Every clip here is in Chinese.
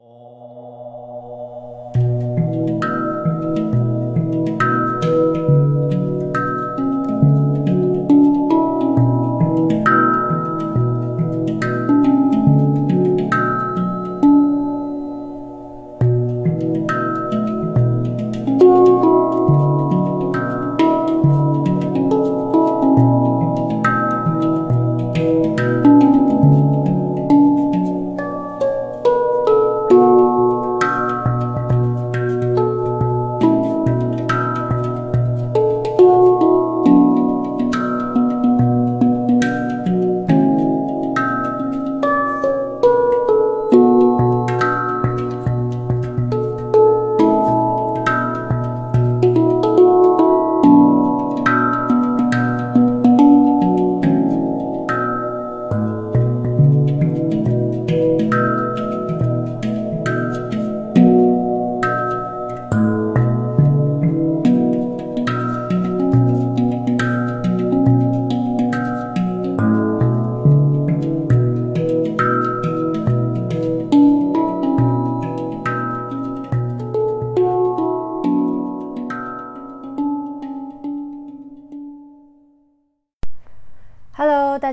Hello，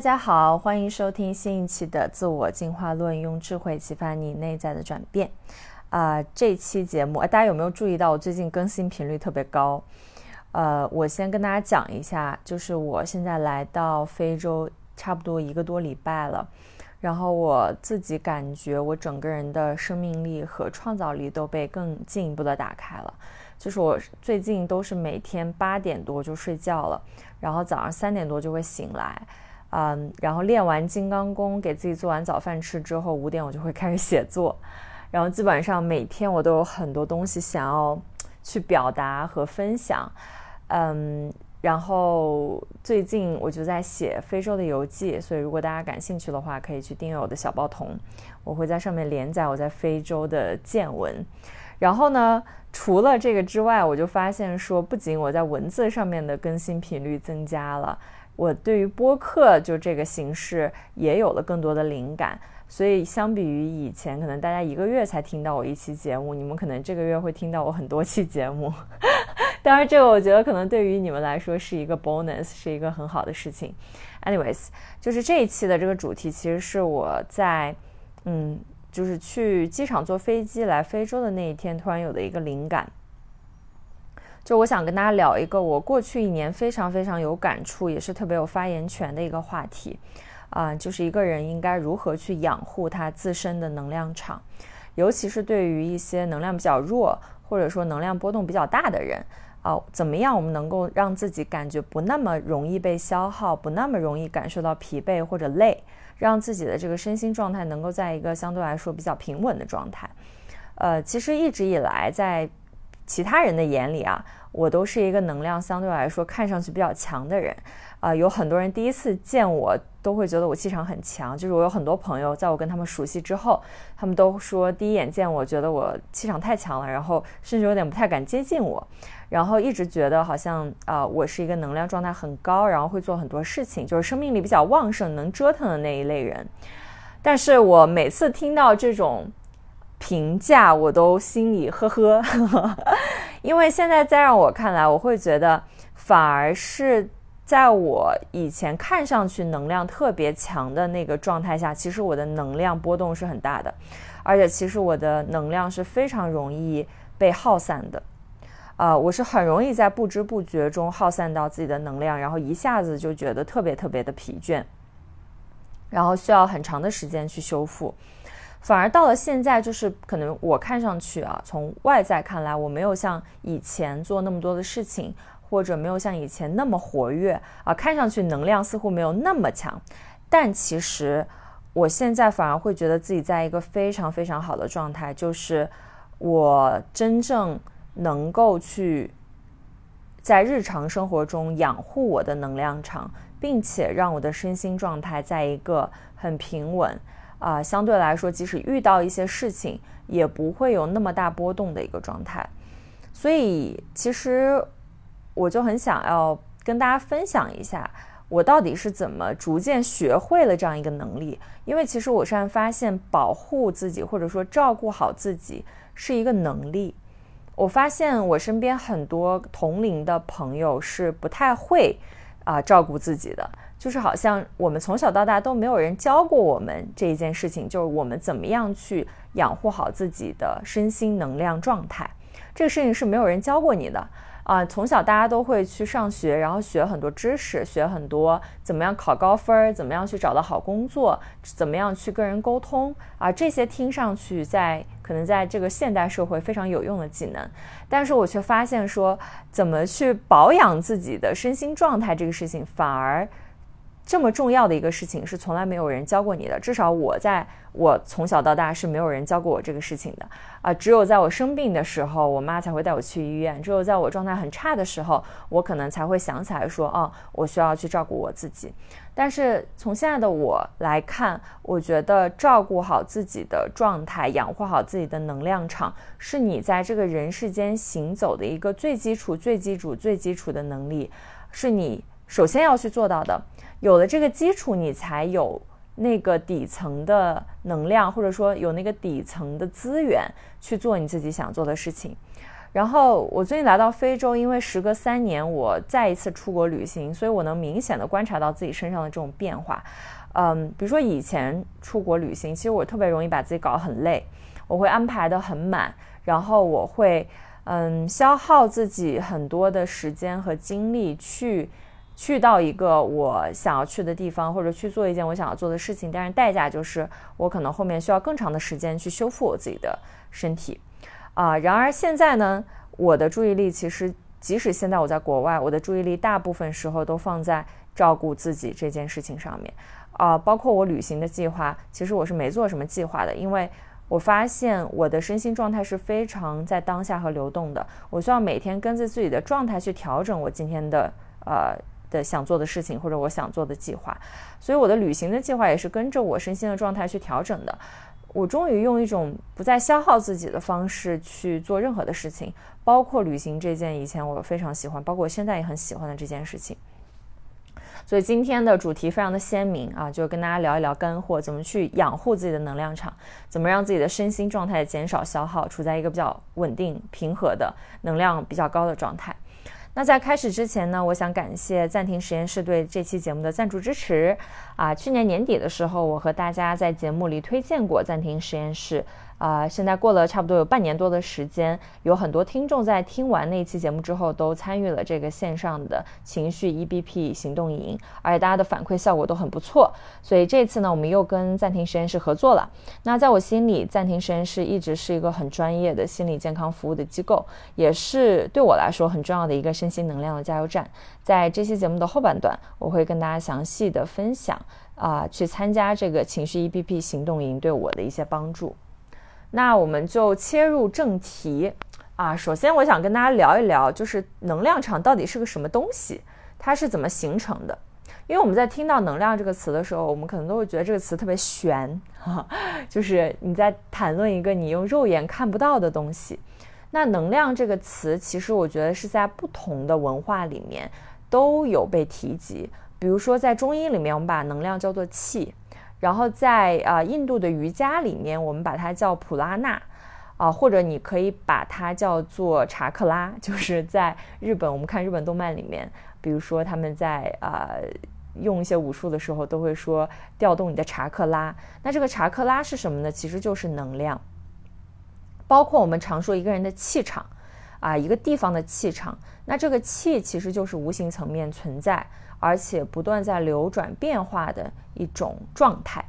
大家好，欢迎收听新一期的《自我进化论》，用智慧启发你内在的转变。啊，这期节目，大家有没有注意到我最近更新频率特别高？呃，我先跟大家讲一下，就是我现在来到非洲差不多一个多礼拜了，然后我自己感觉我整个人的生命力和创造力都被更进一步的打开了。就是我最近都是每天八点多就睡觉了，然后早上三点多就会醒来，嗯，然后练完金刚功，给自己做完早饭吃之后，五点我就会开始写作，然后基本上每天我都有很多东西想要去表达和分享，嗯，然后最近我就在写非洲的游记，所以如果大家感兴趣的话，可以去订阅我的小报童，我会在上面连载我在非洲的见闻。然后呢，除了这个之外，我就发现说，不仅我在文字上面的更新频率增加了，我对于播客就这个形式也有了更多的灵感。所以相比于以前，可能大家一个月才听到我一期节目，你们可能这个月会听到我很多期节目。当然，这个我觉得可能对于你们来说是一个 bonus，是一个很好的事情。Anyways，就是这一期的这个主题，其实是我在嗯。就是去机场坐飞机来非洲的那一天，突然有的一个灵感，就我想跟大家聊一个我过去一年非常非常有感触，也是特别有发言权的一个话题，啊，就是一个人应该如何去养护他自身的能量场，尤其是对于一些能量比较弱或者说能量波动比较大的人，啊，怎么样我们能够让自己感觉不那么容易被消耗，不那么容易感受到疲惫或者累。让自己的这个身心状态能够在一个相对来说比较平稳的状态。呃，其实一直以来，在其他人的眼里啊，我都是一个能量相对来说看上去比较强的人。啊，有很多人第一次见我都会觉得我气场很强。就是我有很多朋友，在我跟他们熟悉之后，他们都说第一眼见我觉得我气场太强了，然后甚至有点不太敢接近我。然后一直觉得好像啊，我是一个能量状态很高，然后会做很多事情，就是生命力比较旺盛、能折腾的那一类人。但是我每次听到这种评价，我都心里呵呵，因为现在再让我看来，我会觉得反而是在我以前看上去能量特别强的那个状态下，其实我的能量波动是很大的，而且其实我的能量是非常容易被耗散的。啊，我是很容易在不知不觉中耗散到自己的能量，然后一下子就觉得特别特别的疲倦，然后需要很长的时间去修复。反而到了现在，就是可能我看上去啊，从外在看来，我没有像以前做那么多的事情，或者没有像以前那么活跃啊，看上去能量似乎没有那么强。但其实我现在反而会觉得自己在一个非常非常好的状态，就是我真正。能够去在日常生活中养护我的能量场，并且让我的身心状态在一个很平稳啊，相对来说，即使遇到一些事情，也不会有那么大波动的一个状态。所以，其实我就很想要跟大家分享一下，我到底是怎么逐渐学会了这样一个能力？因为其实我现在发现，保护自己或者说照顾好自己是一个能力。我发现我身边很多同龄的朋友是不太会啊照顾自己的，就是好像我们从小到大都没有人教过我们这一件事情，就是我们怎么样去养护好自己的身心能量状态，这个事情是没有人教过你的。啊，从小大家都会去上学，然后学很多知识，学很多怎么样考高分，怎么样去找到好工作，怎么样去跟人沟通啊，这些听上去在可能在这个现代社会非常有用的技能，但是我却发现说，怎么去保养自己的身心状态这个事情反而。这么重要的一个事情是从来没有人教过你的，至少我在我从小到大是没有人教过我这个事情的啊！只有在我生病的时候，我妈才会带我去医院；只有在我状态很差的时候，我可能才会想起来说，哦，我需要去照顾我自己。但是从现在的我来看，我觉得照顾好自己的状态，养护好自己的能量场，是你在这个人世间行走的一个最基础、最基础、最基础的能力，是你首先要去做到的。有了这个基础，你才有那个底层的能量，或者说有那个底层的资源去做你自己想做的事情。然后我最近来到非洲，因为时隔三年我再一次出国旅行，所以我能明显的观察到自己身上的这种变化。嗯，比如说以前出国旅行，其实我特别容易把自己搞得很累，我会安排的很满，然后我会嗯消耗自己很多的时间和精力去。去到一个我想要去的地方，或者去做一件我想要做的事情，但是代价就是我可能后面需要更长的时间去修复我自己的身体，啊，然而现在呢，我的注意力其实即使现在我在国外，我的注意力大部分时候都放在照顾自己这件事情上面，啊，包括我旅行的计划，其实我是没做什么计划的，因为我发现我的身心状态是非常在当下和流动的，我需要每天跟着自己的状态去调整我今天的呃。的想做的事情或者我想做的计划，所以我的旅行的计划也是跟着我身心的状态去调整的。我终于用一种不再消耗自己的方式去做任何的事情，包括旅行这件以前我非常喜欢，包括我现在也很喜欢的这件事情。所以今天的主题非常的鲜明啊，就跟大家聊一聊干货，怎么去养护自己的能量场，怎么让自己的身心状态减少消耗，处在一个比较稳定平和的能量比较高的状态。那在开始之前呢，我想感谢暂停实验室对这期节目的赞助支持。啊，去年年底的时候，我和大家在节目里推荐过暂停实验室。啊，现在过了差不多有半年多的时间，有很多听众在听完那期节目之后，都参与了这个线上的情绪 EBP 行动营，而且大家的反馈效果都很不错。所以这次呢，我们又跟暂停实验室合作了。那在我心里，暂停实验室一直是一个很专业的心理健康服务的机构，也是对我来说很重要的一个身心能量的加油站。在这期节目的后半段，我会跟大家详细的分享啊，去参加这个情绪 EBP 行动营对我的一些帮助。那我们就切入正题啊。首先，我想跟大家聊一聊，就是能量场到底是个什么东西，它是怎么形成的？因为我们在听到“能量”这个词的时候，我们可能都会觉得这个词特别玄，哈，就是你在谈论一个你用肉眼看不到的东西。那“能量”这个词，其实我觉得是在不同的文化里面都有被提及。比如说，在中医里面，我们把能量叫做气。然后在啊印度的瑜伽里面，我们把它叫普拉纳，啊或者你可以把它叫做查克拉。就是在日本，我们看日本动漫里面，比如说他们在啊用一些武术的时候，都会说调动你的查克拉。那这个查克拉是什么呢？其实就是能量，包括我们常说一个人的气场，啊一个地方的气场。那这个气其实就是无形层面存在。而且不断在流转变化的一种状态，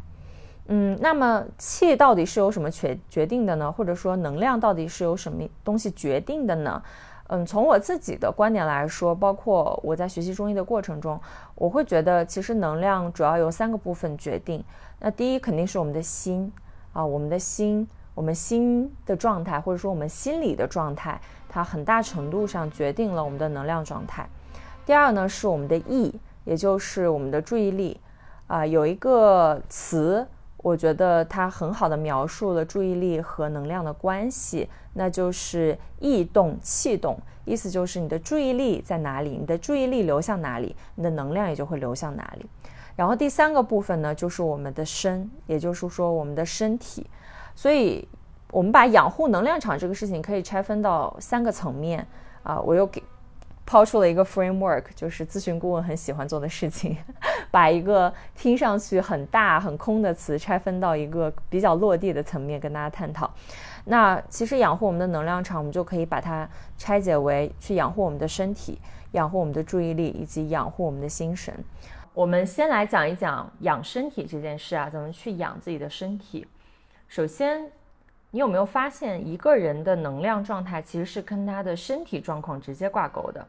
嗯，那么气到底是由什么决决定的呢？或者说能量到底是由什么东西决定的呢？嗯，从我自己的观点来说，包括我在学习中医的过程中，我会觉得其实能量主要由三个部分决定。那第一肯定是我们的心啊，我们的心，我们心的状态，或者说我们心理的状态，它很大程度上决定了我们的能量状态。第二呢是我们的意，也就是我们的注意力，啊，有一个词我觉得它很好的描述了注意力和能量的关系，那就是意动气动，意思就是你的注意力在哪里，你的注意力流向哪里，你的能量也就会流向哪里。然后第三个部分呢，就是我们的身，也就是说我们的身体。所以，我们把养护能量场这个事情可以拆分到三个层面啊。我又给。抛出了一个 framework，就是咨询顾问很喜欢做的事情，把一个听上去很大很空的词拆分到一个比较落地的层面跟大家探讨。那其实养护我们的能量场，我们就可以把它拆解为去养护我们的身体、养护我们的注意力以及养护我们的心神。我们先来讲一讲养身体这件事啊，怎么去养自己的身体。首先。你有没有发现，一个人的能量状态其实是跟他的身体状况直接挂钩的？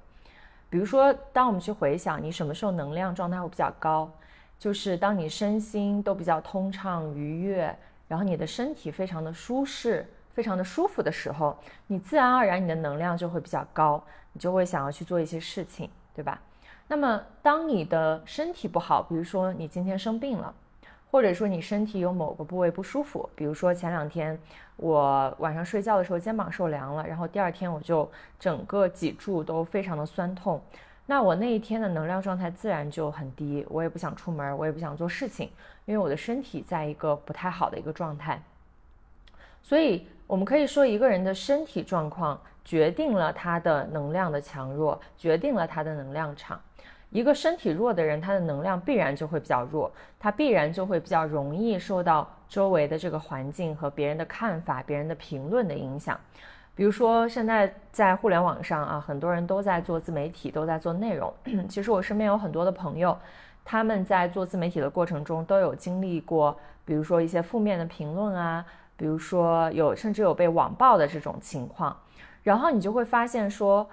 比如说，当我们去回想你什么时候能量状态会比较高，就是当你身心都比较通畅愉悦，然后你的身体非常的舒适、非常的舒服的时候，你自然而然你的能量就会比较高，你就会想要去做一些事情，对吧？那么，当你的身体不好，比如说你今天生病了。或者说你身体有某个部位不舒服，比如说前两天我晚上睡觉的时候肩膀受凉了，然后第二天我就整个脊柱都非常的酸痛，那我那一天的能量状态自然就很低，我也不想出门，我也不想做事情，因为我的身体在一个不太好的一个状态。所以我们可以说，一个人的身体状况决定了他的能量的强弱，决定了他的能量场。一个身体弱的人，他的能量必然就会比较弱，他必然就会比较容易受到周围的这个环境和别人的看法、别人的评论的影响。比如说，现在在互联网上啊，很多人都在做自媒体，都在做内容。其实我身边有很多的朋友，他们在做自媒体的过程中都有经历过，比如说一些负面的评论啊，比如说有甚至有被网暴的这种情况，然后你就会发现说。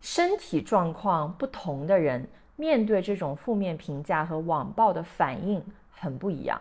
身体状况不同的人，面对这种负面评价和网暴的反应很不一样。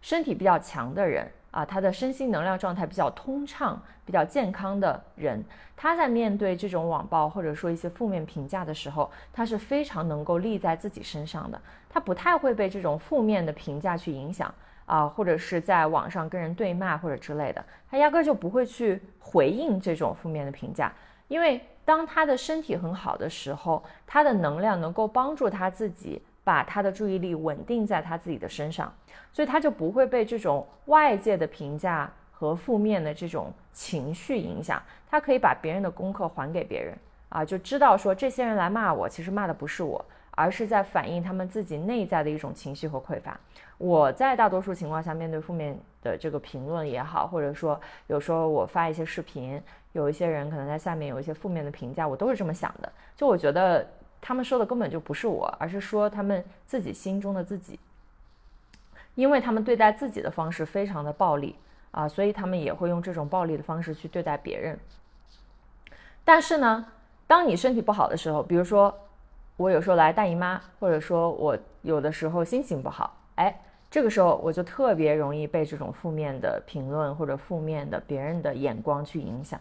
身体比较强的人啊，他的身心能量状态比较通畅、比较健康的人，他在面对这种网暴或者说一些负面评价的时候，他是非常能够立在自己身上的，他不太会被这种负面的评价去影响啊，或者是在网上跟人对骂或者之类的，他压根就不会去回应这种负面的评价，因为。当他的身体很好的时候，他的能量能够帮助他自己把他的注意力稳定在他自己的身上，所以他就不会被这种外界的评价和负面的这种情绪影响。他可以把别人的功课还给别人啊，就知道说这些人来骂我，其实骂的不是我，而是在反映他们自己内在的一种情绪和匮乏。我在大多数情况下面对负面的这个评论也好，或者说有时候我发一些视频。有一些人可能在下面有一些负面的评价，我都是这么想的。就我觉得他们说的根本就不是我，而是说他们自己心中的自己，因为他们对待自己的方式非常的暴力啊，所以他们也会用这种暴力的方式去对待别人。但是呢，当你身体不好的时候，比如说我有时候来大姨妈，或者说我有的时候心情不好，哎。这个时候我就特别容易被这种负面的评论或者负面的别人的眼光去影响。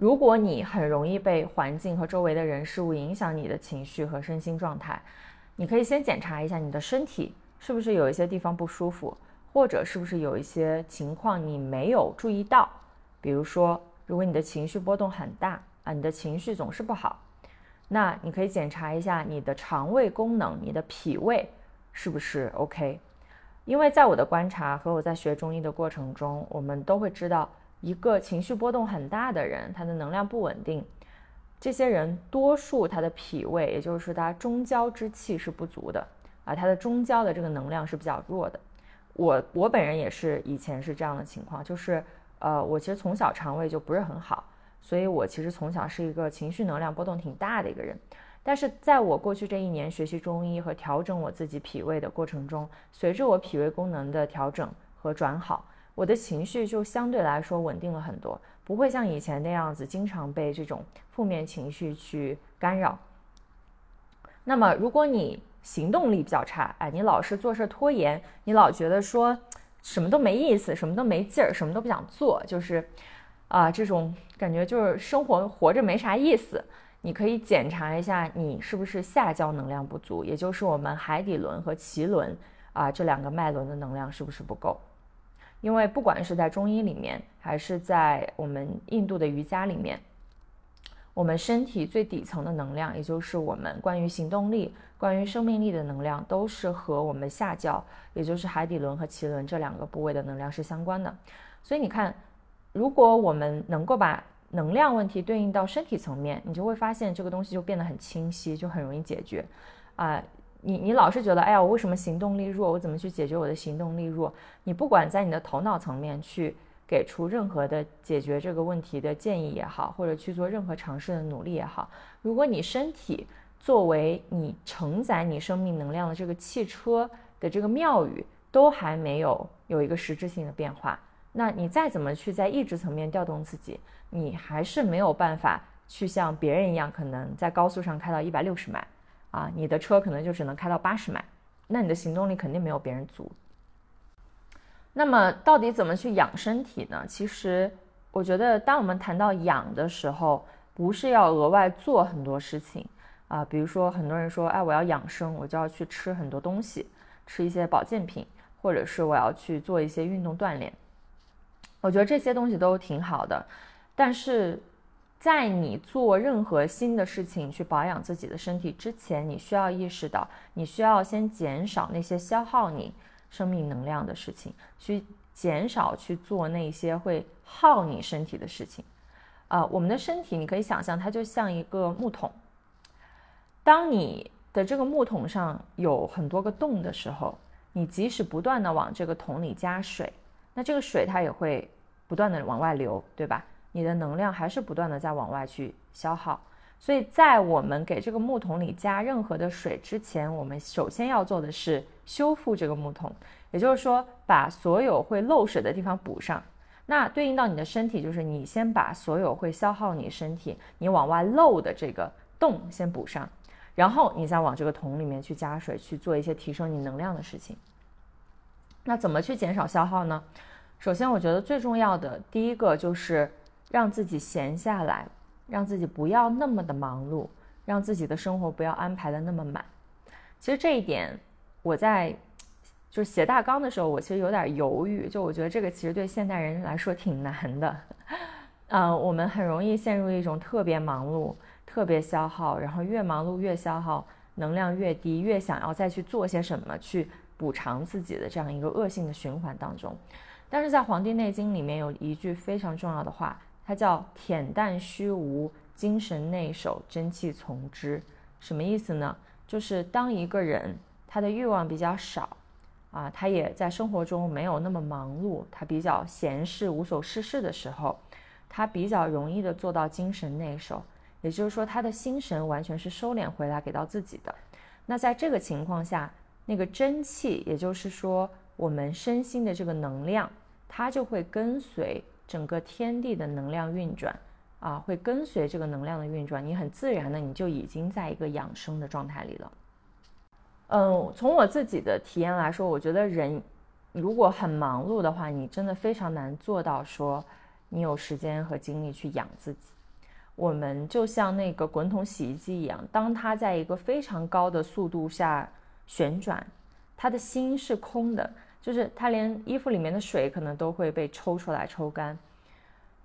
如果你很容易被环境和周围的人事物影响你的情绪和身心状态，你可以先检查一下你的身体是不是有一些地方不舒服，或者是不是有一些情况你没有注意到。比如说，如果你的情绪波动很大啊，你的情绪总是不好，那你可以检查一下你的肠胃功能，你的脾胃是不是 OK。因为在我的观察和我在学中医的过程中，我们都会知道，一个情绪波动很大的人，他的能量不稳定，这些人多数他的脾胃，也就是说他中焦之气是不足的啊，他的中焦的这个能量是比较弱的。我我本人也是以前是这样的情况，就是呃，我其实从小肠胃就不是很好，所以我其实从小是一个情绪能量波动挺大的一个人。但是在我过去这一年学习中医和调整我自己脾胃的过程中，随着我脾胃功能的调整和转好，我的情绪就相对来说稳定了很多，不会像以前那样子经常被这种负面情绪去干扰。那么，如果你行动力比较差，哎，你老是做事拖延，你老觉得说什么都没意思，什么都没劲儿，什么都不想做，就是啊，这种感觉就是生活活着没啥意思。你可以检查一下，你是不是下焦能量不足，也就是我们海底轮和脐轮啊这两个脉轮的能量是不是不够？因为不管是在中医里面，还是在我们印度的瑜伽里面，我们身体最底层的能量，也就是我们关于行动力、关于生命力的能量，都是和我们下焦，也就是海底轮和脐轮这两个部位的能量是相关的。所以你看，如果我们能够把能量问题对应到身体层面，你就会发现这个东西就变得很清晰，就很容易解决。啊，你你老是觉得，哎呀，我为什么行动力弱？我怎么去解决我的行动力弱？你不管在你的头脑层面去给出任何的解决这个问题的建议也好，或者去做任何尝试的努力也好，如果你身体作为你承载你生命能量的这个汽车的这个庙宇都还没有有一个实质性的变化，那你再怎么去在意志层面调动自己？你还是没有办法去像别人一样，可能在高速上开到一百六十迈，啊，你的车可能就只能开到八十迈，那你的行动力肯定没有别人足。那么，到底怎么去养身体呢？其实，我觉得当我们谈到养的时候，不是要额外做很多事情啊，比如说很多人说，哎，我要养生，我就要去吃很多东西，吃一些保健品，或者是我要去做一些运动锻炼。我觉得这些东西都挺好的。但是，在你做任何新的事情去保养自己的身体之前，你需要意识到，你需要先减少那些消耗你生命能量的事情，去减少去做那些会耗你身体的事情。啊，我们的身体，你可以想象它就像一个木桶。当你的这个木桶上有很多个洞的时候，你即使不断的往这个桶里加水，那这个水它也会不断的往外流，对吧？你的能量还是不断的在往外去消耗，所以在我们给这个木桶里加任何的水之前，我们首先要做的是修复这个木桶，也就是说把所有会漏水的地方补上。那对应到你的身体，就是你先把所有会消耗你身体、你往外漏的这个洞先补上，然后你再往这个桶里面去加水，去做一些提升你能量的事情。那怎么去减少消耗呢？首先，我觉得最重要的第一个就是。让自己闲下来，让自己不要那么的忙碌，让自己的生活不要安排的那么满。其实这一点，我在就是写大纲的时候，我其实有点犹豫。就我觉得这个其实对现代人来说挺难的。嗯，我们很容易陷入一种特别忙碌、特别消耗，然后越忙碌越消耗，能量越低，越想要再去做些什么去补偿自己的这样一个恶性的循环当中。但是在《黄帝内经》里面有一句非常重要的话。它叫恬淡虚无，精神内守，真气从之。什么意思呢？就是当一个人他的欲望比较少，啊，他也在生活中没有那么忙碌，他比较闲适无所事事的时候，他比较容易的做到精神内守。也就是说，他的心神完全是收敛回来给到自己的。那在这个情况下，那个真气，也就是说我们身心的这个能量，它就会跟随。整个天地的能量运转，啊，会跟随这个能量的运转，你很自然的你就已经在一个养生的状态里了。嗯，从我自己的体验来说，我觉得人如果很忙碌的话，你真的非常难做到说你有时间和精力去养自己。我们就像那个滚筒洗衣机一样，当它在一个非常高的速度下旋转，它的心是空的。就是它连衣服里面的水可能都会被抽出来抽干，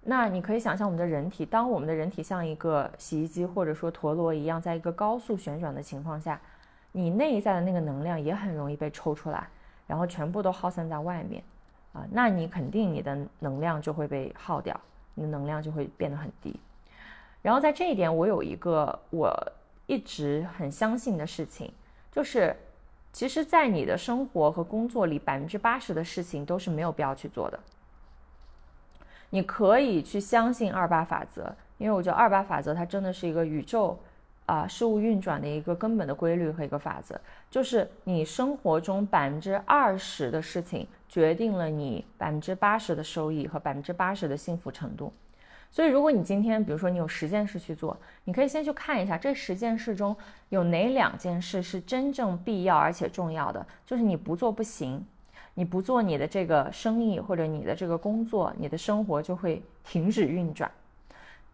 那你可以想象我们的人体，当我们的人体像一个洗衣机或者说陀螺一样，在一个高速旋转的情况下，你内在的那个能量也很容易被抽出来，然后全部都耗散在外面，啊，那你肯定你的能量就会被耗掉，你的能量就会变得很低。然后在这一点，我有一个我一直很相信的事情，就是。其实，在你的生活和工作里，百分之八十的事情都是没有必要去做的。你可以去相信二八法则，因为我觉得二八法则它真的是一个宇宙啊事物运转的一个根本的规律和一个法则，就是你生活中百分之二十的事情，决定了你百分之八十的收益和百分之八十的幸福程度。所以，如果你今天，比如说你有十件事去做，你可以先去看一下这十件事中有哪两件事是真正必要而且重要的，就是你不做不行，你不做你的这个生意或者你的这个工作，你的生活就会停止运转。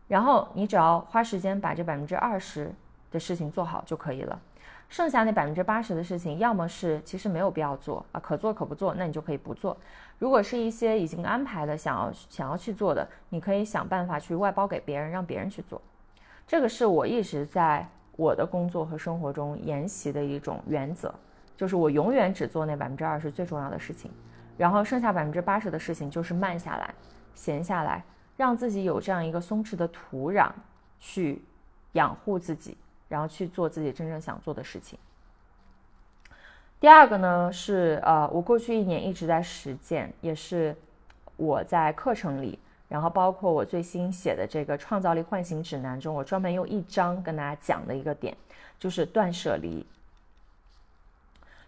然后你只要花时间把这百分之二十的事情做好就可以了。剩下那百分之八十的事情，要么是其实没有必要做啊，可做可不做，那你就可以不做。如果是一些已经安排的，想要想要去做的，你可以想办法去外包给别人，让别人去做。这个是我一直在我的工作和生活中沿袭的一种原则，就是我永远只做那百分之二十最重要的事情，然后剩下百分之八十的事情就是慢下来、闲下来，让自己有这样一个松弛的土壤去养护自己。然后去做自己真正想做的事情。第二个呢是呃，我过去一年一直在实践，也是我在课程里，然后包括我最新写的这个创造力唤醒指南中，我专门用一章跟大家讲的一个点，就是断舍离。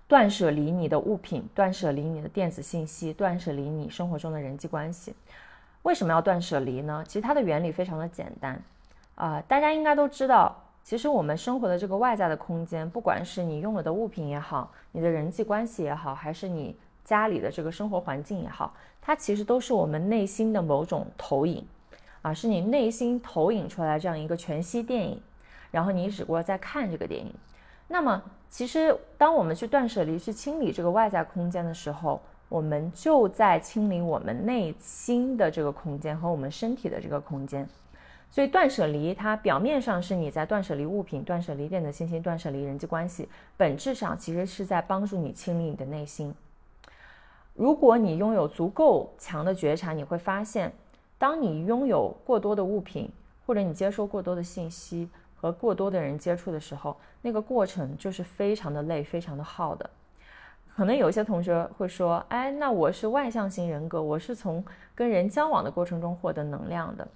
断舍离你的物品，断舍离你的电子信息，断舍离你生活中的人际关系。为什么要断舍离呢？其实它的原理非常的简单啊，大家应该都知道。其实我们生活的这个外在的空间，不管是你拥有的物品也好，你的人际关系也好，还是你家里的这个生活环境也好，它其实都是我们内心的某种投影，啊，是你内心投影出来这样一个全息电影，然后你只不过在看这个电影。那么，其实当我们去断舍离、去清理这个外在空间的时候，我们就在清理我们内心的这个空间和我们身体的这个空间。所以断舍离，它表面上是你在断舍离物品、断舍离电子信息、断舍离人际关系，本质上其实是在帮助你清理你的内心。如果你拥有足够强的觉察，你会发现，当你拥有过多的物品，或者你接收过多的信息和过多的人接触的时候，那个过程就是非常的累、非常的耗的。可能有些同学会说：“哎，那我是外向型人格，我是从跟人交往的过程中获得能量的。”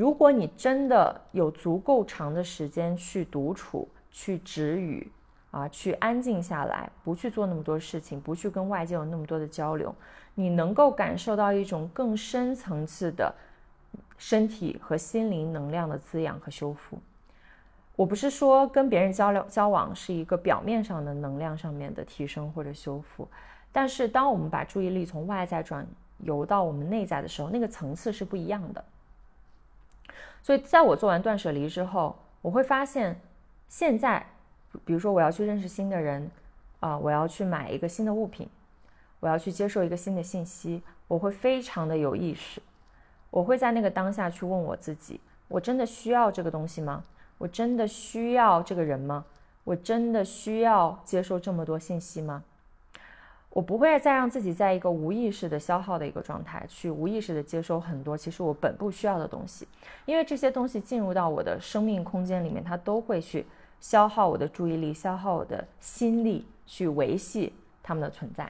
如果你真的有足够长的时间去独处、去止语啊，去安静下来，不去做那么多事情，不去跟外界有那么多的交流，你能够感受到一种更深层次的身体和心灵能量的滋养和修复。我不是说跟别人交流交往是一个表面上的能量上面的提升或者修复，但是当我们把注意力从外在转游到我们内在的时候，那个层次是不一样的。所以，在我做完断舍离之后，我会发现，现在，比如说我要去认识新的人，啊，我要去买一个新的物品，我要去接受一个新的信息，我会非常的有意识，我会在那个当下去问我自己：我真的需要这个东西吗？我真的需要这个人吗？我真的需要接受这么多信息吗？我不会再让自己在一个无意识的消耗的一个状态，去无意识的接收很多其实我本不需要的东西，因为这些东西进入到我的生命空间里面，它都会去消耗我的注意力，消耗我的心力，去维系它们的存在。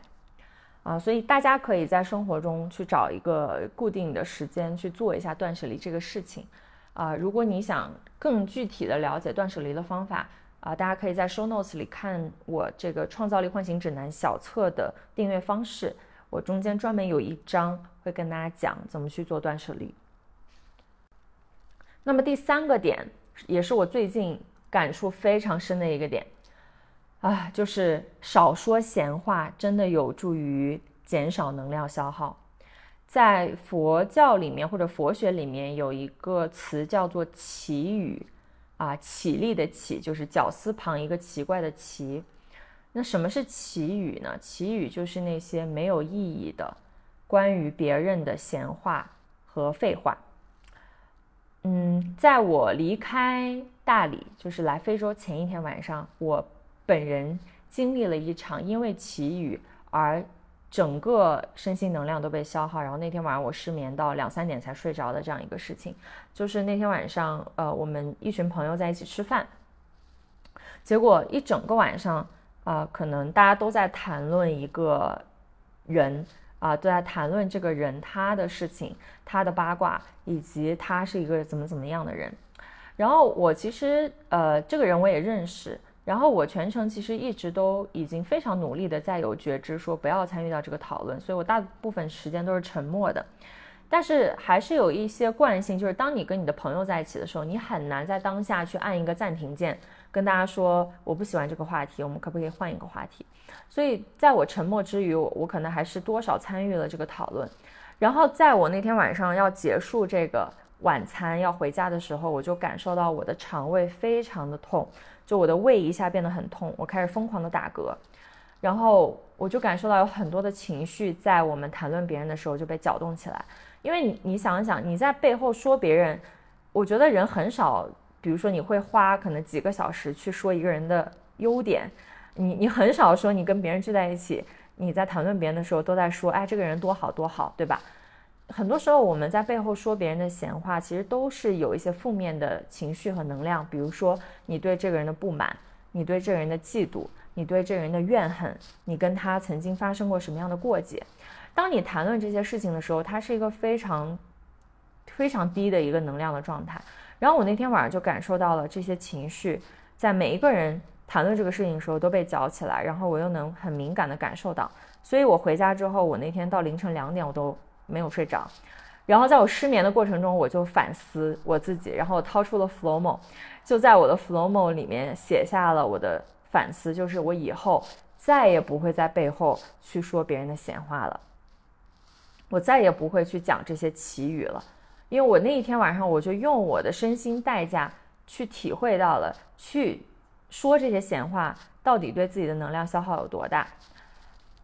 啊，所以大家可以在生活中去找一个固定的时间去做一下断舍离这个事情。啊，如果你想更具体的了解断舍离的方法。啊，大家可以在 show notes 里看我这个创造力唤醒指南小册的订阅方式，我中间专门有一章会跟大家讲怎么去做断舍离。那么第三个点，也是我最近感触非常深的一个点，啊，就是少说闲话，真的有助于减少能量消耗。在佛教里面或者佛学里面有一个词叫做祈语。啊，起立的起就是绞丝旁一个奇怪的奇。那什么是奇语呢？奇语就是那些没有意义的关于别人的闲话和废话。嗯，在我离开大理，就是来非洲前一天晚上，我本人经历了一场因为奇语而。整个身心能量都被消耗，然后那天晚上我失眠到两三点才睡着的这样一个事情，就是那天晚上，呃，我们一群朋友在一起吃饭，结果一整个晚上，啊，可能大家都在谈论一个人，啊，都在谈论这个人他的事情，他的八卦，以及他是一个怎么怎么样的人，然后我其实，呃，这个人我也认识。然后我全程其实一直都已经非常努力的在有觉知，说不要参与到这个讨论，所以我大部分时间都是沉默的。但是还是有一些惯性，就是当你跟你的朋友在一起的时候，你很难在当下去按一个暂停键，跟大家说我不喜欢这个话题，我们可不可以换一个话题？所以在我沉默之余，我我可能还是多少参与了这个讨论。然后在我那天晚上要结束这个晚餐要回家的时候，我就感受到我的肠胃非常的痛，就我的胃一下变得很痛，我开始疯狂的打嗝，然后我就感受到有很多的情绪在我们谈论别人的时候就被搅动起来，因为你你想一想你在背后说别人，我觉得人很少，比如说你会花可能几个小时去说一个人的优点，你你很少说你跟别人聚在一起。你在谈论别人的时候，都在说，哎，这个人多好多好，对吧？很多时候我们在背后说别人的闲话，其实都是有一些负面的情绪和能量。比如说，你对这个人的不满，你对这个人的嫉妒，你对这个人的怨恨，你跟他曾经发生过什么样的过节？当你谈论这些事情的时候，它是一个非常非常低的一个能量的状态。然后我那天晚上就感受到了这些情绪，在每一个人。谈论这个事情的时候都被搅起来，然后我又能很敏感的感受到，所以我回家之后，我那天到凌晨两点我都没有睡着，然后在我失眠的过程中，我就反思我自己，然后我掏出了 Flowmo，就在我的 Flowmo 里面写下了我的反思，就是我以后再也不会在背后去说别人的闲话了，我再也不会去讲这些奇语了，因为我那一天晚上我就用我的身心代价去体会到了去。说这些闲话到底对自己的能量消耗有多大？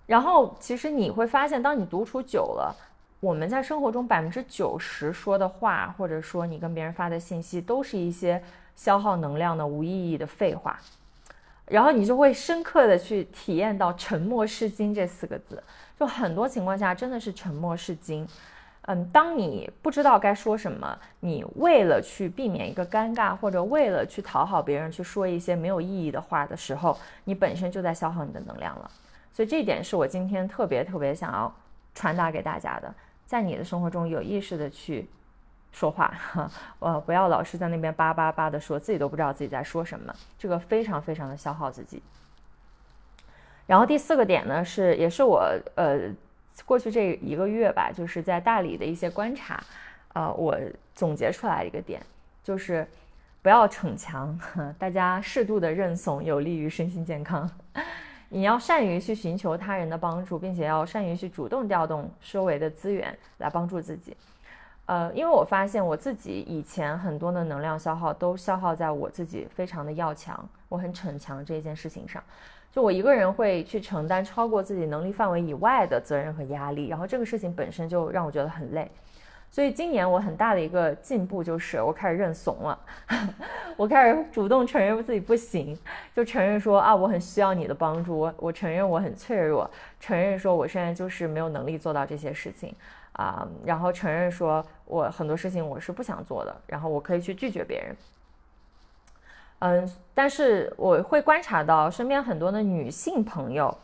然后其实你会发现，当你独处久了，我们在生活中百分之九十说的话，或者说你跟别人发的信息，都是一些消耗能量的无意义的废话。然后你就会深刻的去体验到“沉默是金”这四个字，就很多情况下真的是沉默是金。嗯，当你不知道该说什么，你为了去避免一个尴尬，或者为了去讨好别人，去说一些没有意义的话的时候，你本身就在消耗你的能量了。所以这一点是我今天特别特别想要传达给大家的，在你的生活中有意识的去说话，呃，不要老是在那边叭叭叭的说，自己都不知道自己在说什么，这个非常非常的消耗自己。然后第四个点呢，是也是我呃。过去这一个月吧，就是在大理的一些观察，呃，我总结出来一个点，就是不要逞强，大家适度的认怂有利于身心健康。你要善于去寻求他人的帮助，并且要善于去主动调动周围的资源来帮助自己。呃，因为我发现我自己以前很多的能量消耗都消耗在我自己非常的要强，我很逞强这件事情上。就我一个人会去承担超过自己能力范围以外的责任和压力，然后这个事情本身就让我觉得很累。所以今年我很大的一个进步就是我开始认怂了，我开始主动承认自己不行，就承认说啊我很需要你的帮助，我我承认我很脆弱，承认说我现在就是没有能力做到这些事情啊，然后承认说我很多事情我是不想做的，然后我可以去拒绝别人。嗯，但是我会观察到身边很多的女性朋友，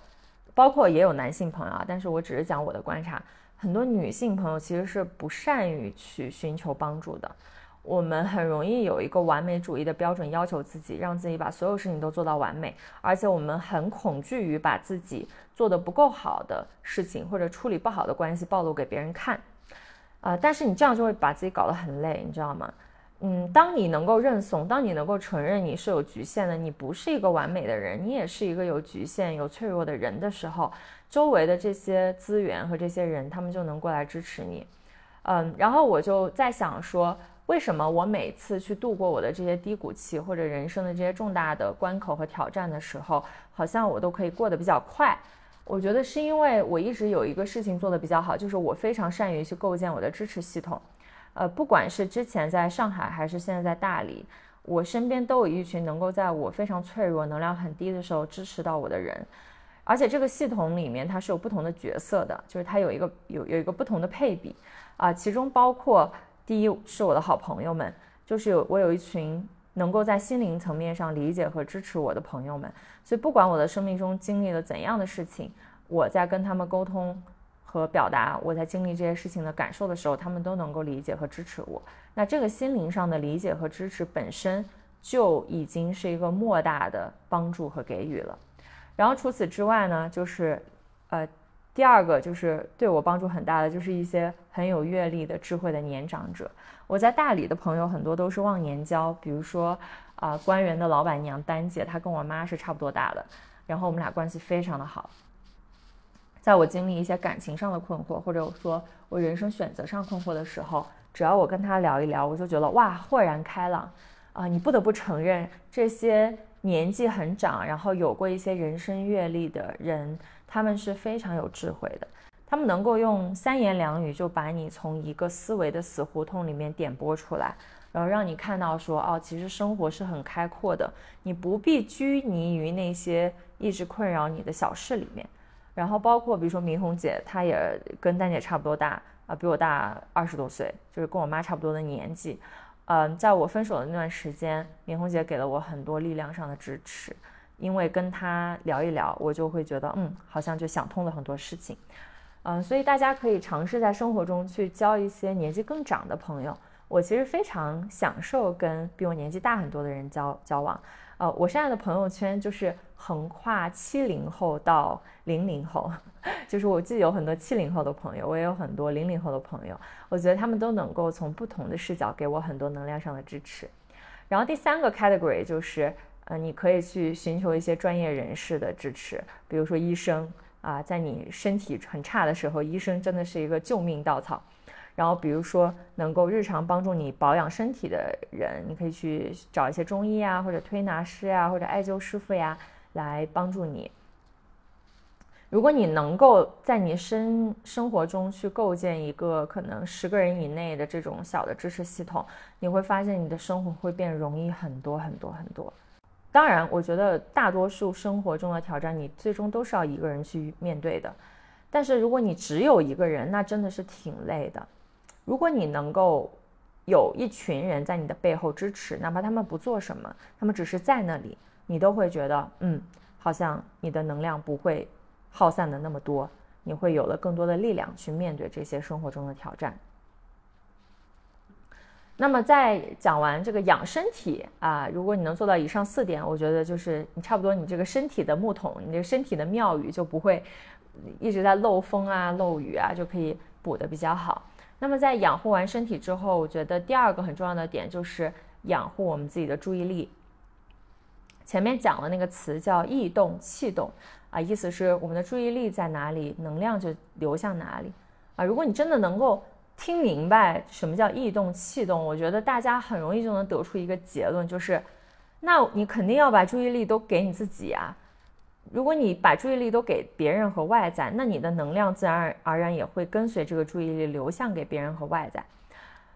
包括也有男性朋友啊，但是我只是讲我的观察，很多女性朋友其实是不善于去寻求帮助的。我们很容易有一个完美主义的标准，要求自己，让自己把所有事情都做到完美，而且我们很恐惧于把自己做的不够好的事情或者处理不好的关系暴露给别人看。啊，但是你这样就会把自己搞得很累，你知道吗？嗯，当你能够认怂，当你能够承认你是有局限的，你不是一个完美的人，你也是一个有局限、有脆弱的人的时候，周围的这些资源和这些人，他们就能过来支持你。嗯，然后我就在想说，为什么我每次去度过我的这些低谷期或者人生的这些重大的关口和挑战的时候，好像我都可以过得比较快。我觉得是因为我一直有一个事情做得比较好，就是我非常善于去构建我的支持系统。呃，不管是之前在上海还是现在在大理，我身边都有一群能够在我非常脆弱、能量很低的时候支持到我的人，而且这个系统里面它是有不同的角色的，就是它有一个有有一个不同的配比啊，其中包括第一是我的好朋友们，就是有我有一群能够在心灵层面上理解和支持我的朋友们，所以不管我的生命中经历了怎样的事情，我在跟他们沟通。和表达我在经历这些事情的感受的时候，他们都能够理解和支持我。那这个心灵上的理解和支持本身就已经是一个莫大的帮助和给予了。然后除此之外呢，就是呃，第二个就是对我帮助很大的，就是一些很有阅历的智慧的年长者。我在大理的朋友很多都是忘年交，比如说啊，官员的老板娘丹姐，她跟我妈是差不多大的，然后我们俩关系非常的好。在我经历一些感情上的困惑，或者我说我人生选择上困惑的时候，只要我跟他聊一聊，我就觉得哇，豁然开朗啊！你不得不承认，这些年纪很长，然后有过一些人生阅历的人，他们是非常有智慧的，他们能够用三言两语就把你从一个思维的死胡同里面点拨出来，然后让你看到说，哦，其实生活是很开阔的，你不必拘泥于那些一直困扰你的小事里面。然后包括比如说明红姐，她也跟丹姐差不多大啊，比我大二十多岁，就是跟我妈差不多的年纪。嗯，在我分手的那段时间，明红姐给了我很多力量上的支持，因为跟她聊一聊，我就会觉得，嗯，好像就想通了很多事情。嗯，所以大家可以尝试在生活中去交一些年纪更长的朋友。我其实非常享受跟比我年纪大很多的人交交往。呃，我现在的朋友圈就是横跨七零后到零零后，就是我既有很多七零后的朋友，我也有很多零零后的朋友。我觉得他们都能够从不同的视角给我很多能量上的支持。然后第三个 category 就是，呃，你可以去寻求一些专业人士的支持，比如说医生啊，在你身体很差的时候，医生真的是一个救命稻草。然后，比如说能够日常帮助你保养身体的人，你可以去找一些中医啊，或者推拿师啊，或者艾灸师傅呀，来帮助你。如果你能够在你生生活中去构建一个可能十个人以内的这种小的支持系统，你会发现你的生活会变容易很多很多很多。当然，我觉得大多数生活中的挑战，你最终都是要一个人去面对的。但是如果你只有一个人，那真的是挺累的。如果你能够有一群人在你的背后支持，哪怕他们不做什么，他们只是在那里，你都会觉得，嗯，好像你的能量不会耗散的那么多，你会有了更多的力量去面对这些生活中的挑战。那么在讲完这个养身体啊，如果你能做到以上四点，我觉得就是你差不多你这个身体的木桶，你这个身体的庙宇就不会一直在漏风啊、漏雨啊，就可以补的比较好。那么在养护完身体之后，我觉得第二个很重要的点就是养护我们自己的注意力。前面讲了那个词叫意动气动啊，意思是我们的注意力在哪里，能量就流向哪里啊。如果你真的能够听明白什么叫意动气动，我觉得大家很容易就能得出一个结论，就是那你肯定要把注意力都给你自己啊。如果你把注意力都给别人和外在，那你的能量自然而然也会跟随这个注意力流向给别人和外在。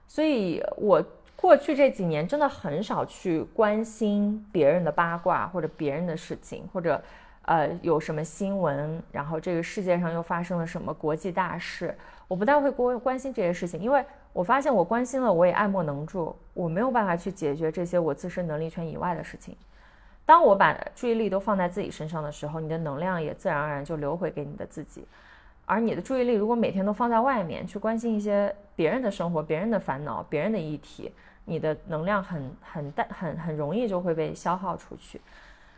所以，我过去这几年真的很少去关心别人的八卦或者别人的事情，或者呃有什么新闻，然后这个世界上又发生了什么国际大事，我不太会关关心这些事情，因为我发现我关心了，我也爱莫能助，我没有办法去解决这些我自身能力圈以外的事情。当我把注意力都放在自己身上的时候，你的能量也自然而然就流回给你的自己。而你的注意力如果每天都放在外面，去关心一些别人的生活、别人的烦恼、别人的议题，你的能量很很淡、很很容易就会被消耗出去。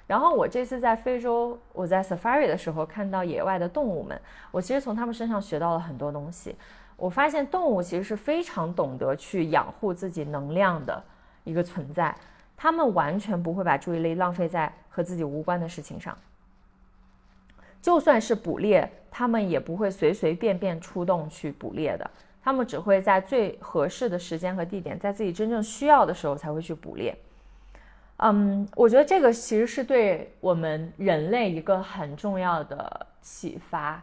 然后我这次在非洲，我在 safari 的时候看到野外的动物们，我其实从他们身上学到了很多东西。我发现动物其实是非常懂得去养护自己能量的一个存在。他们完全不会把注意力浪费在和自己无关的事情上，就算是捕猎，他们也不会随随便便出动去捕猎的。他们只会在最合适的时间和地点，在自己真正需要的时候才会去捕猎。嗯，我觉得这个其实是对我们人类一个很重要的启发，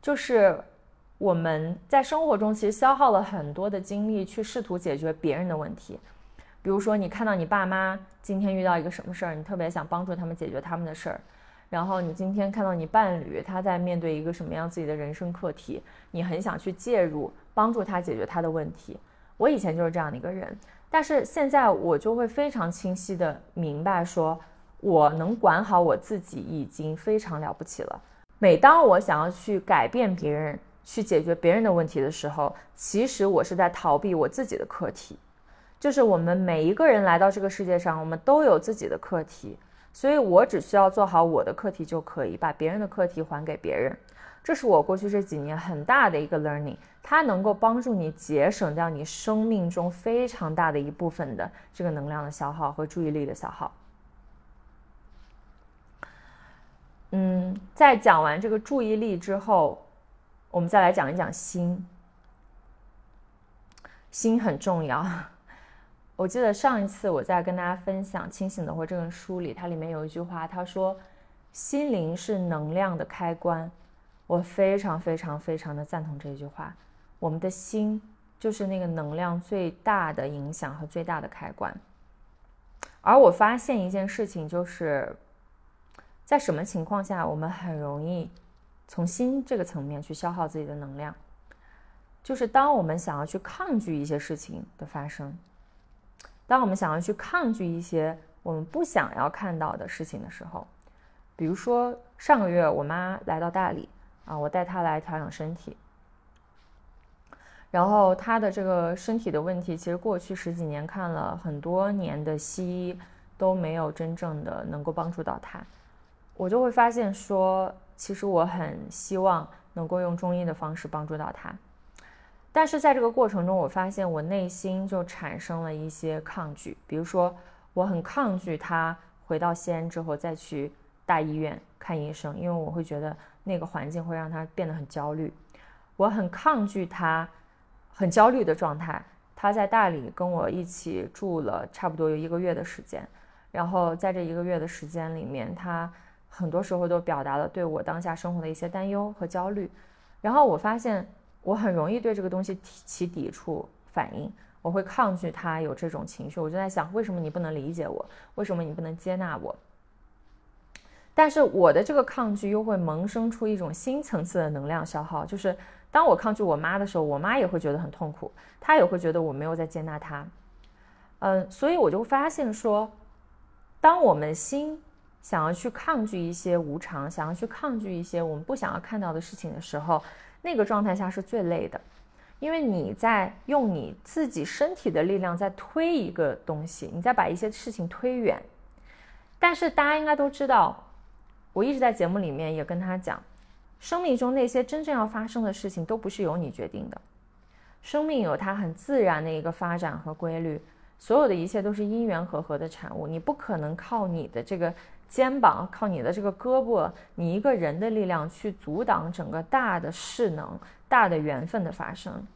就是我们在生活中其实消耗了很多的精力去试图解决别人的问题。比如说，你看到你爸妈今天遇到一个什么事儿，你特别想帮助他们解决他们的事儿；然后你今天看到你伴侣他在面对一个什么样自己的人生课题，你很想去介入，帮助他解决他的问题。我以前就是这样的一个人，但是现在我就会非常清晰的明白，说我能管好我自己已经非常了不起了。每当我想要去改变别人、去解决别人的问题的时候，其实我是在逃避我自己的课题。就是我们每一个人来到这个世界上，我们都有自己的课题，所以我只需要做好我的课题就可以，把别人的课题还给别人。这是我过去这几年很大的一个 learning，它能够帮助你节省掉你生命中非常大的一部分的这个能量的消耗和注意力的消耗。嗯，在讲完这个注意力之后，我们再来讲一讲心。心很重要。我记得上一次我在跟大家分享《清醒的活》这本书里，它里面有一句话，他说：“心灵是能量的开关。”我非常非常非常的赞同这句话。我们的心就是那个能量最大的影响和最大的开关。而我发现一件事情，就是在什么情况下，我们很容易从心这个层面去消耗自己的能量。就是当我们想要去抗拒一些事情的发生，当我们想要去抗拒一些我们不想要看到的事情的时候，比如说上个月我妈来到大理啊，我带她来调养身体，然后她的这个身体的问题，其实过去十几年看了很多年的西医都没有真正的能够帮助到她，我就会发现说，其实我很希望能够用中医的方式帮助到她。但是在这个过程中，我发现我内心就产生了一些抗拒，比如说，我很抗拒他回到西安之后再去大医院看医生，因为我会觉得那个环境会让他变得很焦虑。我很抗拒他很焦虑的状态。他在大理跟我一起住了差不多有一个月的时间，然后在这一个月的时间里面，他很多时候都表达了对我当下生活的一些担忧和焦虑。然后我发现。我很容易对这个东西起抵触反应，我会抗拒他有这种情绪。我就在想，为什么你不能理解我？为什么你不能接纳我？但是我的这个抗拒又会萌生出一种新层次的能量消耗，就是当我抗拒我妈的时候，我妈也会觉得很痛苦，她也会觉得我没有在接纳她。嗯，所以我就发现说，当我们心想要去抗拒一些无常，想要去抗拒一些我们不想要看到的事情的时候。那个状态下是最累的，因为你在用你自己身体的力量在推一个东西，你在把一些事情推远。但是大家应该都知道，我一直在节目里面也跟他讲，生命中那些真正要发生的事情都不是由你决定的，生命有它很自然的一个发展和规律，所有的一切都是因缘和合的产物，你不可能靠你的这个。肩膀靠你的这个胳膊，你一个人的力量去阻挡整个大的势能、大的缘分的发生，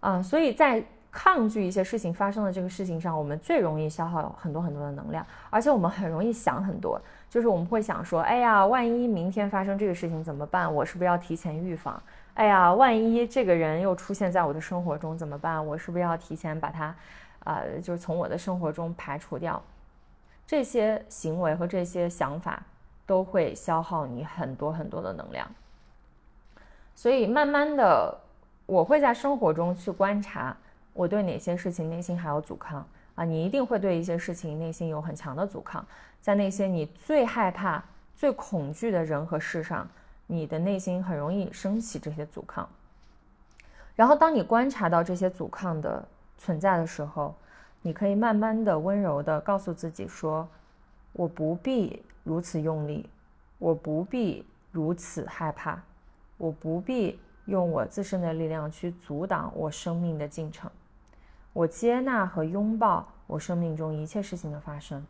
啊，所以在抗拒一些事情发生的这个事情上，我们最容易消耗很多很多的能量，而且我们很容易想很多，就是我们会想说，哎呀，万一明天发生这个事情怎么办？我是不是要提前预防？哎呀，万一这个人又出现在我的生活中怎么办？我是不是要提前把他，啊，就是从我的生活中排除掉？这些行为和这些想法都会消耗你很多很多的能量，所以慢慢的，我会在生活中去观察我对哪些事情内心还有阻抗。啊，你一定会对一些事情内心有很强的阻抗，在那些你最害怕、最恐惧的人和事上，你的内心很容易升起这些阻抗。然后，当你观察到这些阻抗的存在的时候，你可以慢慢的、温柔的告诉自己说：“我不必如此用力，我不必如此害怕，我不必用我自身的力量去阻挡我生命的进程。我接纳和拥抱我生命中一切事情的发生，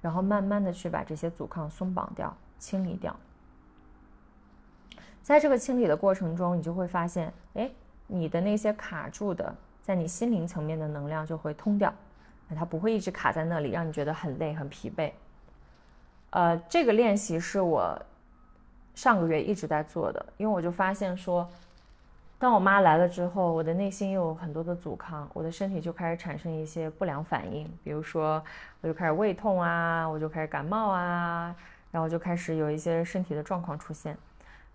然后慢慢的去把这些阻抗松绑掉、清理掉。在这个清理的过程中，你就会发现，哎，你的那些卡住的。”在你心灵层面的能量就会通掉，它不会一直卡在那里，让你觉得很累、很疲惫。呃，这个练习是我上个月一直在做的，因为我就发现说，当我妈来了之后，我的内心又有很多的阻抗，我的身体就开始产生一些不良反应，比如说我就开始胃痛啊，我就开始感冒啊，然后就开始有一些身体的状况出现。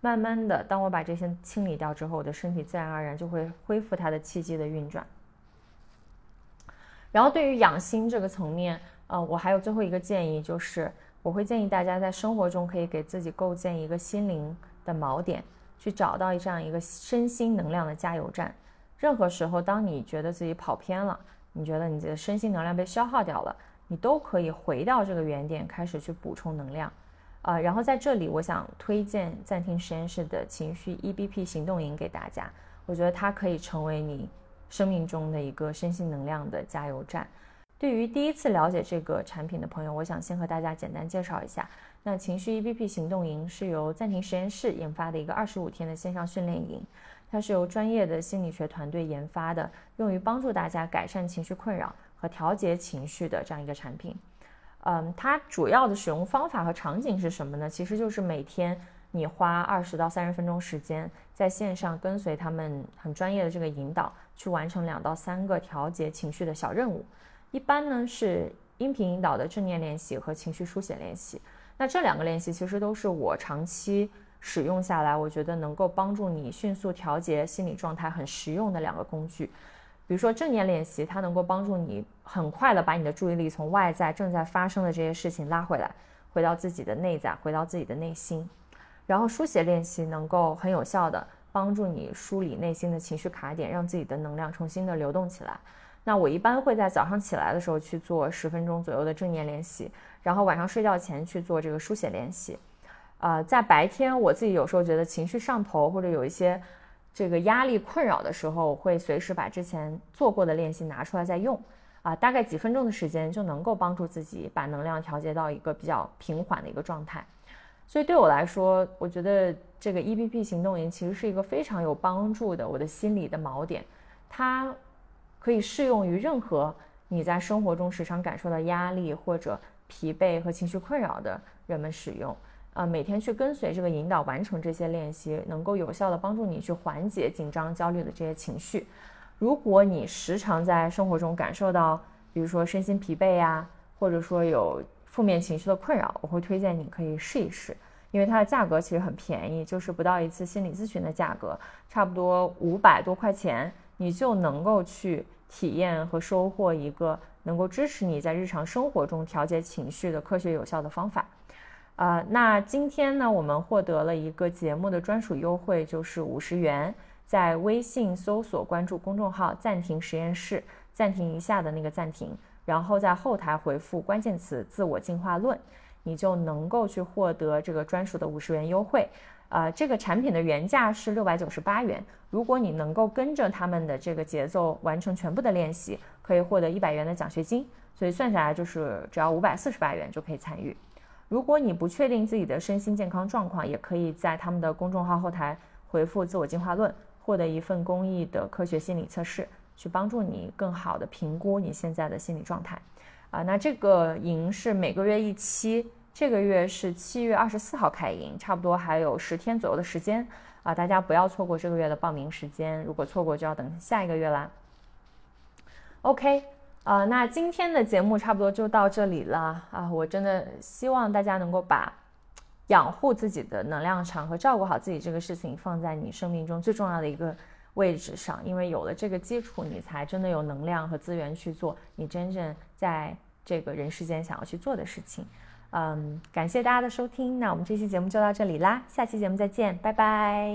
慢慢的，当我把这些清理掉之后，我的身体自然而然就会恢复它的气机的运转。然后，对于养心这个层面，呃，我还有最后一个建议，就是我会建议大家在生活中可以给自己构建一个心灵的锚点，去找到这样一个身心能量的加油站。任何时候，当你觉得自己跑偏了，你觉得你的身心能量被消耗掉了，你都可以回到这个原点，开始去补充能量。啊，然后在这里，我想推荐暂停实验室的情绪 EBP 行动营给大家。我觉得它可以成为你生命中的一个身心能量的加油站。对于第一次了解这个产品的朋友，我想先和大家简单介绍一下。那情绪 EBP 行动营是由暂停实验室研发的一个二十五天的线上训练营，它是由专业的心理学团队研发的，用于帮助大家改善情绪困扰和调节情绪的这样一个产品。嗯，它主要的使用方法和场景是什么呢？其实就是每天你花二十到三十分钟时间，在线上跟随他们很专业的这个引导，去完成两到三个调节情绪的小任务。一般呢是音频引导的正念练习和情绪书写练习。那这两个练习其实都是我长期使用下来，我觉得能够帮助你迅速调节心理状态很实用的两个工具。比如说正念练习，它能够帮助你很快的把你的注意力从外在正在发生的这些事情拉回来，回到自己的内在，回到自己的内心。然后书写练习能够很有效的帮助你梳理内心的情绪卡点，让自己的能量重新的流动起来。那我一般会在早上起来的时候去做十分钟左右的正念练习，然后晚上睡觉前去做这个书写练习。啊，在白天我自己有时候觉得情绪上头或者有一些。这个压力困扰的时候，我会随时把之前做过的练习拿出来再用，啊，大概几分钟的时间就能够帮助自己把能量调节到一个比较平缓的一个状态。所以对我来说，我觉得这个 EBP 行动营其实是一个非常有帮助的我的心理的锚点，它可以适用于任何你在生活中时常感受到压力或者疲惫和情绪困扰的人们使用。呃，每天去跟随这个引导完成这些练习，能够有效的帮助你去缓解紧张、焦虑的这些情绪。如果你时常在生活中感受到，比如说身心疲惫呀，或者说有负面情绪的困扰，我会推荐你可以试一试，因为它的价格其实很便宜，就是不到一次心理咨询的价格，差不多五百多块钱，你就能够去体验和收获一个能够支持你在日常生活中调节情绪的科学有效的方法。啊，那今天呢，我们获得了一个节目的专属优惠，就是五十元，在微信搜索关注公众号“暂停实验室”，暂停一下的那个暂停，然后在后台回复关键词“自我进化论”，你就能够去获得这个专属的五十元优惠。啊，这个产品的原价是六百九十八元，如果你能够跟着他们的这个节奏完成全部的练习，可以获得一百元的奖学金，所以算下来就是只要五百四十八元就可以参与。如果你不确定自己的身心健康状况，也可以在他们的公众号后台回复“自我进化论”，获得一份公益的科学心理测试，去帮助你更好的评估你现在的心理状态。啊，那这个营是每个月一期，这个月是七月二十四号开营，差不多还有十天左右的时间啊，大家不要错过这个月的报名时间，如果错过就要等下一个月啦。OK。啊，那今天的节目差不多就到这里了啊！我真的希望大家能够把养护自己的能量场和照顾好自己这个事情放在你生命中最重要的一个位置上，因为有了这个基础，你才真的有能量和资源去做你真正在这个人世间想要去做的事情。嗯，感谢大家的收听，那我们这期节目就到这里啦，下期节目再见，拜拜。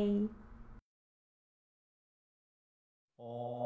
哦。